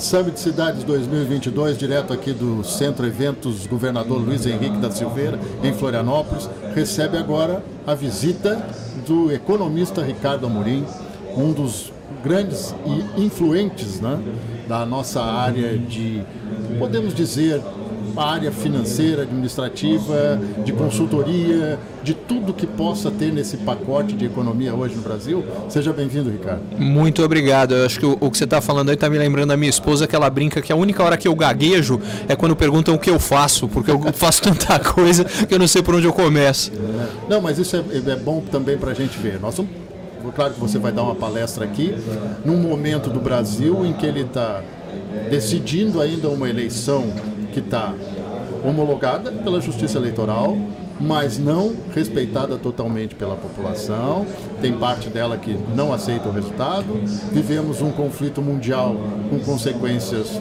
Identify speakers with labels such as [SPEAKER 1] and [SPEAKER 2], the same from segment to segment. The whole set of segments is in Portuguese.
[SPEAKER 1] Summit Cidades 2022, direto aqui do Centro Eventos Governador Luiz Henrique da Silveira, em Florianópolis, recebe agora a visita do economista Ricardo Amorim, um dos grandes e influentes né, da nossa área de, podemos dizer, área financeira, administrativa, de consultoria, de tudo que possa ter nesse pacote de economia hoje no Brasil. Seja bem-vindo, Ricardo.
[SPEAKER 2] Muito obrigado. Eu acho que o, o que você está falando aí está me lembrando da minha esposa, que ela brinca que a única hora que eu gaguejo é quando perguntam o que eu faço, porque eu faço tanta coisa que eu não sei por onde eu começo.
[SPEAKER 1] Não, mas isso é, é bom também para a gente ver. Nós somos claro que você vai dar uma palestra aqui, num momento do Brasil em que ele está decidindo ainda uma eleição que está homologada pela Justiça Eleitoral, mas não respeitada totalmente pela população. Tem parte dela que não aceita o resultado. Vivemos um conflito mundial com consequências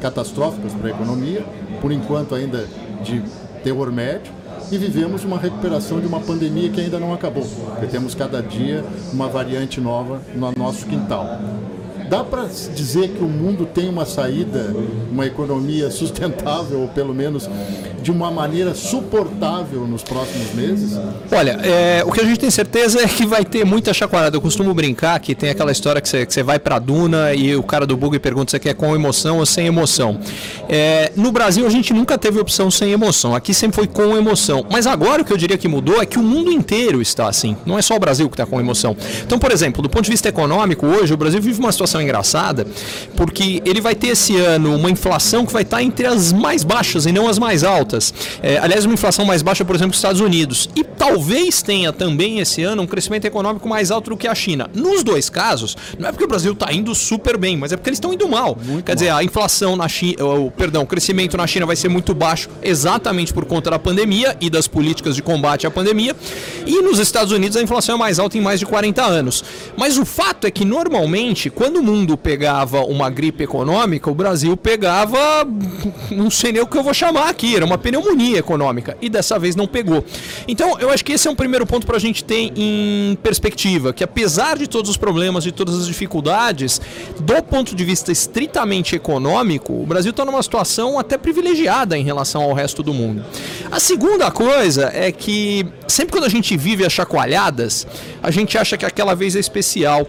[SPEAKER 1] catastróficas para a economia, por enquanto ainda de terror médio. E vivemos uma recuperação de uma pandemia que ainda não acabou, porque temos cada dia uma variante nova no nosso quintal. Dá para dizer que o mundo tem uma saída, uma economia sustentável, ou pelo menos de uma maneira suportável nos próximos meses?
[SPEAKER 2] Olha, é, o que a gente tem certeza é que vai ter muita chacoalhada. Eu costumo brincar que tem aquela história que você, vai para a Duna e o cara do bug pergunta se quer com emoção ou sem emoção. É, no Brasil a gente nunca teve opção sem emoção. Aqui sempre foi com emoção. Mas agora o que eu diria que mudou é que o mundo inteiro está assim. Não é só o Brasil que está com emoção. Então, por exemplo, do ponto de vista econômico, hoje o Brasil vive uma situação engraçada porque ele vai ter esse ano uma inflação que vai estar entre as mais baixas e não as mais altas. É, aliás, uma inflação mais baixa, por exemplo, nos Estados Unidos. E talvez tenha também esse ano um crescimento econômico mais alto do que a China. Nos dois casos, não é porque o Brasil está indo super bem, mas é porque eles estão indo mal. Muito Quer mal. dizer, a inflação na China, o, perdão, o crescimento na China vai ser muito baixo exatamente por conta da pandemia e das políticas de combate à pandemia. E nos Estados Unidos a inflação é mais alta em mais de 40 anos. Mas o fato é que normalmente, quando o mundo pegava uma gripe econômica, o Brasil pegava, não sei nem o que eu vou chamar aqui, era uma pneumonia econômica. E dessa vez não pegou. Então, eu acho que esse é um primeiro ponto para a gente ter em perspectiva, que apesar de todos os problemas, de todas as dificuldades, do ponto de vista estritamente econômico, o Brasil está numa situação até privilegiada em relação ao resto do mundo. A segunda coisa é que sempre quando a gente vive as chacoalhadas, a gente acha que aquela vez é especial.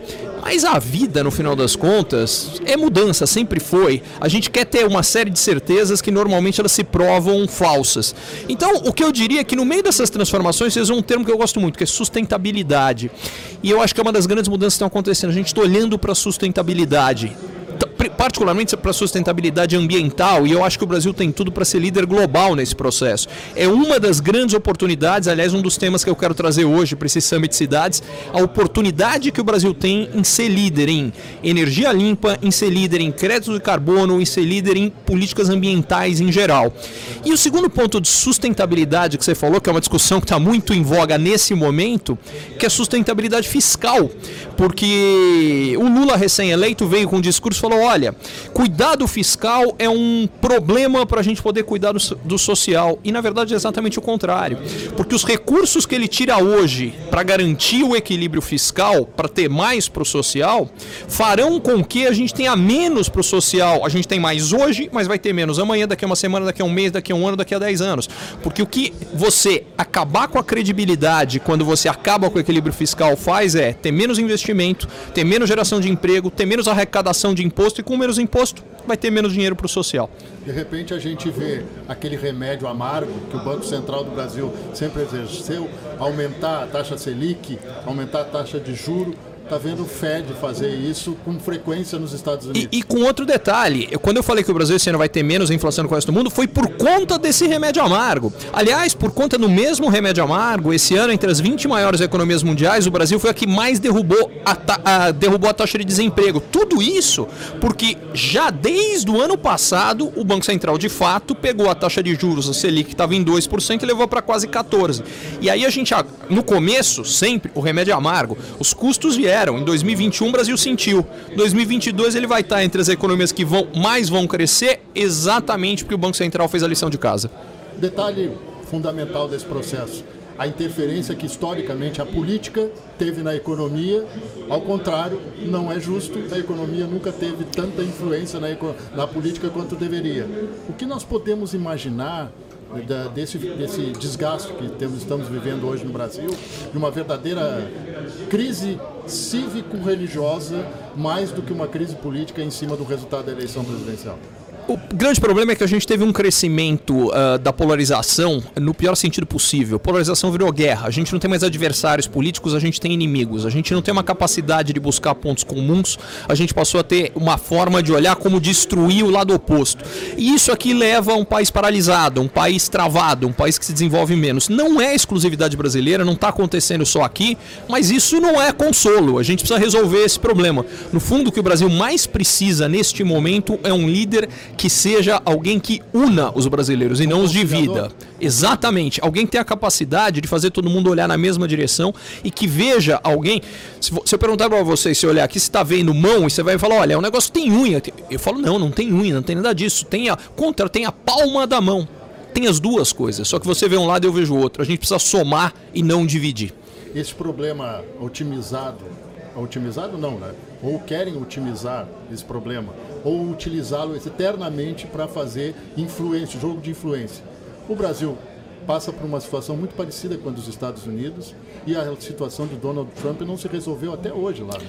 [SPEAKER 2] Mas a vida, no final das contas, é mudança, sempre foi. A gente quer ter uma série de certezas que normalmente elas se provam falsas. Então, o que eu diria é que no meio dessas transformações, vocês usam um termo que eu gosto muito, que é sustentabilidade. E eu acho que é uma das grandes mudanças que estão acontecendo. A gente está olhando para a sustentabilidade particularmente para a sustentabilidade ambiental, e eu acho que o Brasil tem tudo para ser líder global nesse processo. É uma das grandes oportunidades, aliás, um dos temas que eu quero trazer hoje para esse Summit Cidades, a oportunidade que o Brasil tem em ser líder em energia limpa, em ser líder em crédito de carbono, em ser líder em políticas ambientais em geral. E o segundo ponto de sustentabilidade que você falou, que é uma discussão que está muito em voga nesse momento, que é sustentabilidade fiscal, porque o Lula recém-eleito veio com um discurso e falou: olha, cuidado fiscal é um problema para a gente poder cuidar do, do, social. E na verdade é exatamente o contrário. Porque os recursos que ele tira hoje para garantir o equilíbrio fiscal, para ter mais para o social, farão com que a gente tenha menos para o social. A gente tem mais hoje, mas vai ter menos amanhã, daqui a uma semana, daqui a um mês, daqui a um ano, daqui a dez anos. Porque o que você acabar com a credibilidade quando você acaba com o equilíbrio fiscal faz é ter menos investimento, ter menos geração de emprego, ter menos arrecadação de imposto imposto e com menos imposto vai ter menos dinheiro para o social.
[SPEAKER 1] De repente a gente vê aquele remédio amargo que o Banco Central do Brasil sempre exerceu, aumentar a taxa Selic, aumentar a taxa de juro está vendo o Fed fazer isso com frequência nos Estados
[SPEAKER 2] E,
[SPEAKER 1] Unidos.
[SPEAKER 2] e com outro detalhe, quando eu falei que o Brasil esse ano vai ter menos inflação do que o resto do mundo, foi por conta desse remédio amargo. Aliás, por conta do mesmo remédio amargo, esse ano, entre as 20 maiores economias mundiais, o Brasil foi a que mais derrubou a, a- derrubou a taxa de desemprego. Tudo isso porque já desde o ano passado, o Banco Central, de fato, pegou a taxa de juros, a Selic, que estava em 2%, e levou para quase 14%. E aí a gente, no começo, sempre, o remédio amargo, os custos vieram. Em 2021, o Brasil sentiu. 2022, ele vai estar entre as economias que vão mais vão crescer, exatamente porque o Banco Central fez a lição de casa.
[SPEAKER 1] Detalhe fundamental desse processo: a interferência que historicamente a política teve na economia. Ao contrário, não é justo. A economia nunca teve tanta influência na, na política quanto deveria. O que nós podemos imaginar da- desse, desse desgaste que temos, estamos vivendo hoje no Brasil, de uma verdadeira crise cívico-religiosa, mais do que uma crise política em cima do resultado da eleição presidencial?
[SPEAKER 2] O grande problema é que a gente teve um crescimento ah, da polarização no pior sentido possível. Polarização virou guerra. A gente não tem mais adversários políticos, a gente tem inimigos. A gente não tem uma capacidade de buscar pontos comuns. A gente passou a ter uma forma de olhar como destruir o lado oposto. E isso aqui leva a um país paralisado, um país travado, um país que se desenvolve menos. Não é exclusividade brasileira, não está acontecendo só aqui, mas isso não é consolo. A gente precisa resolver esse problema. No fundo, o que o Brasil mais precisa neste momento é um líder que seja alguém que una os brasileiros e não os divida. Exatamente. Alguém que tenha a capacidade de fazer todo mundo olhar na mesma direção e que veja alguém. Se, se eu perguntar para você, se olhar aqui, você está vendo mão e você vai falar: olha, o negócio tem unha. Eu falo: não, não tem unha, não tem nada disso. Tem a, contra, tem a palma da mão. Tem as duas coisas. Só que você vê um lado e eu vejo o outro. A gente precisa somar e não dividir.
[SPEAKER 1] esse problema otimizado, otimizado não, né? Ou querem otimizar esse problema, ou utilizá-lo eternamente para fazer influência, jogo de influência. O Brasil passa por uma situação muito parecida com a dos Estados Unidos e a situação de Donald Trump não se resolveu até hoje lá. né?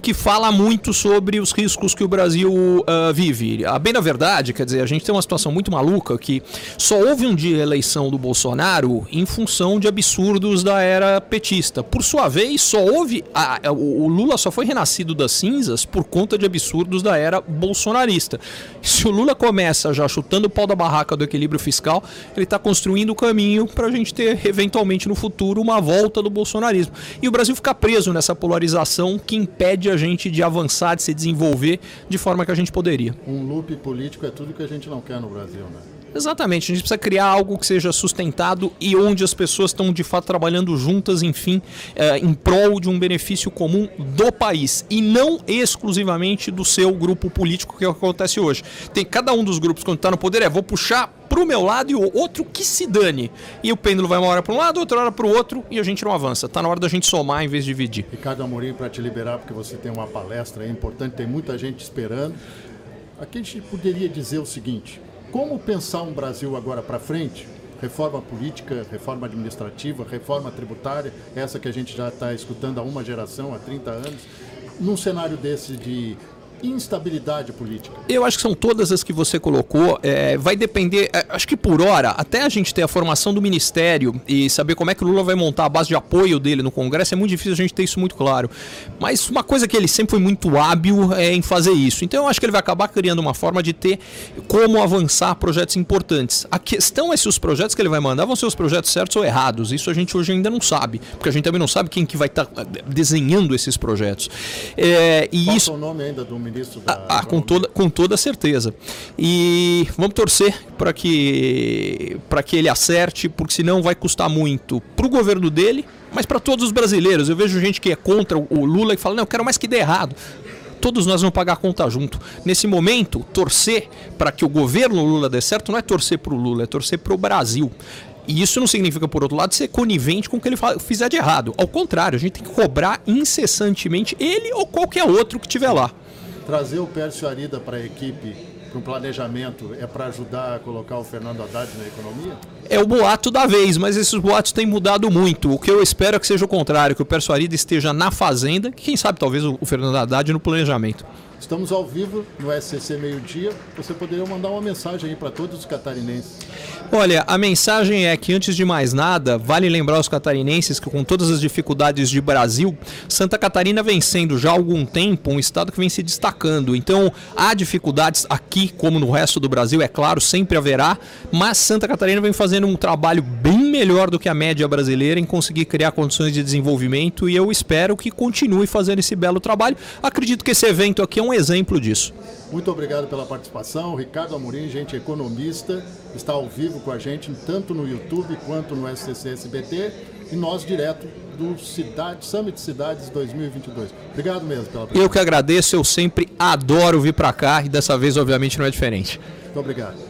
[SPEAKER 2] Que fala muito sobre os riscos que o Brasil ah, vive. A bem da verdade, quer dizer, a gente tem uma situação muito maluca que só houve um dia a eleição do Bolsonaro em função de absurdos da era petista. Por sua vez, só houve. a- o Lula só foi renascido das cinzas por conta de absurdos da era bolsonarista. Se o Lula começa já chutando o pau da barraca do equilíbrio fiscal, ele está construindo o caminho para a gente ter, eventualmente, no futuro, uma volta do bolsonarismo. E o Brasil fica preso nessa polarização que impede a gente de avançar, de se desenvolver de forma que a gente poderia.
[SPEAKER 1] Um loop político é tudo que a gente não quer no Brasil, né?
[SPEAKER 2] Exatamente, a gente precisa criar algo que seja sustentado e onde as pessoas estão de fato trabalhando juntas, enfim, eh, em prol de um benefício comum do país e não exclusivamente do seu grupo político, que é o que acontece hoje. Tem cada um dos grupos quando está no poder é vou puxar pro meu lado e o outro que se dane. E o pêndulo vai uma hora para um lado, outra hora para o outro e a gente não avança. Tá na hora da gente somar em vez de dividir.
[SPEAKER 1] Ricardo Amorim, para te liberar, porque você tem uma palestra aí importante, tem muita gente esperando. Aqui a gente poderia dizer o seguinte: como pensar um Brasil agora para frente? Reforma política, reforma administrativa, reforma tributária, essa que a gente já está escutando há uma geração, há 30 anos, num cenário desse de instabilidade política.
[SPEAKER 2] Eu acho que são todas as que você colocou. É, vai depender, é, acho que por hora, até a gente ter a formação do ministério e saber como é que o Lula vai montar a base de apoio dele no Congresso, é muito difícil a gente ter isso muito claro. Mas uma coisa que ele sempre foi muito hábil é em fazer isso. Então eu acho que ele vai acabar criando uma forma de ter como avançar projetos importantes. A questão é se os projetos que ele vai mandar vão ser os projetos certos ou errados. Isso a gente hoje ainda não sabe, porque a gente também não sabe quem que vai estar desenhando esses projetos. É, e
[SPEAKER 1] Qual
[SPEAKER 2] isso
[SPEAKER 1] é o nome ainda do ministro da
[SPEAKER 2] ah, com toda, com toda certeza. E vamos torcer para que, para que ele acerte, porque senão vai custar muito para o governo dele, mas para todos os brasileiros. Eu vejo gente que é contra o Lula e fala: não, eu quero mais que dê errado. Todos nós vamos pagar a conta junto. Nesse momento, torcer para que o governo Lula dê certo não é torcer para o Lula, é torcer para o Brasil. E isso não significa, por outro lado, ser conivente com o que ele fizer de errado. Ao contrário, a gente tem que cobrar incessantemente ele ou qualquer outro que estiver lá.
[SPEAKER 1] Trazer o Pércio Arida para a equipe, para um planejamento, é para ajudar a colocar o Fernando Haddad na economia?
[SPEAKER 2] é o boato da vez, mas esses boatos têm mudado muito. O que eu espero é que seja o contrário, que o Persuarida esteja na fazenda, que quem sabe talvez o o Fernando Haddad no planejamento.
[SPEAKER 1] Estamos ao vivo no SCC Meio-Dia. Você poderia mandar uma mensagem aí para todos os catarinenses.
[SPEAKER 2] Olha, a mensagem é que, antes de mais nada, vale lembrar aos catarinenses que, com todas as dificuldades de Brasil, Santa Catarina vem sendo já há algum tempo um estado que vem se destacando. Então, há dificuldades aqui, como no resto do Brasil, é claro, sempre haverá, mas Santa Catarina vem fazendo um trabalho bem melhor do que a média brasileira em conseguir criar condições de desenvolvimento e eu espero que continue fazendo esse belo trabalho. Acredito que esse evento aqui é um exemplo disso.
[SPEAKER 1] Muito obrigado pela participação. Ricardo Amorim, gente economista, está ao vivo com a gente, tanto no YouTube quanto no SCC SBT, e nós direto do Cidade, Summit Cidades 2022. Obrigado mesmo pela
[SPEAKER 2] participação. Eu que agradeço, eu sempre adoro vir para cá e dessa vez, obviamente, não é diferente.
[SPEAKER 1] Muito obrigado.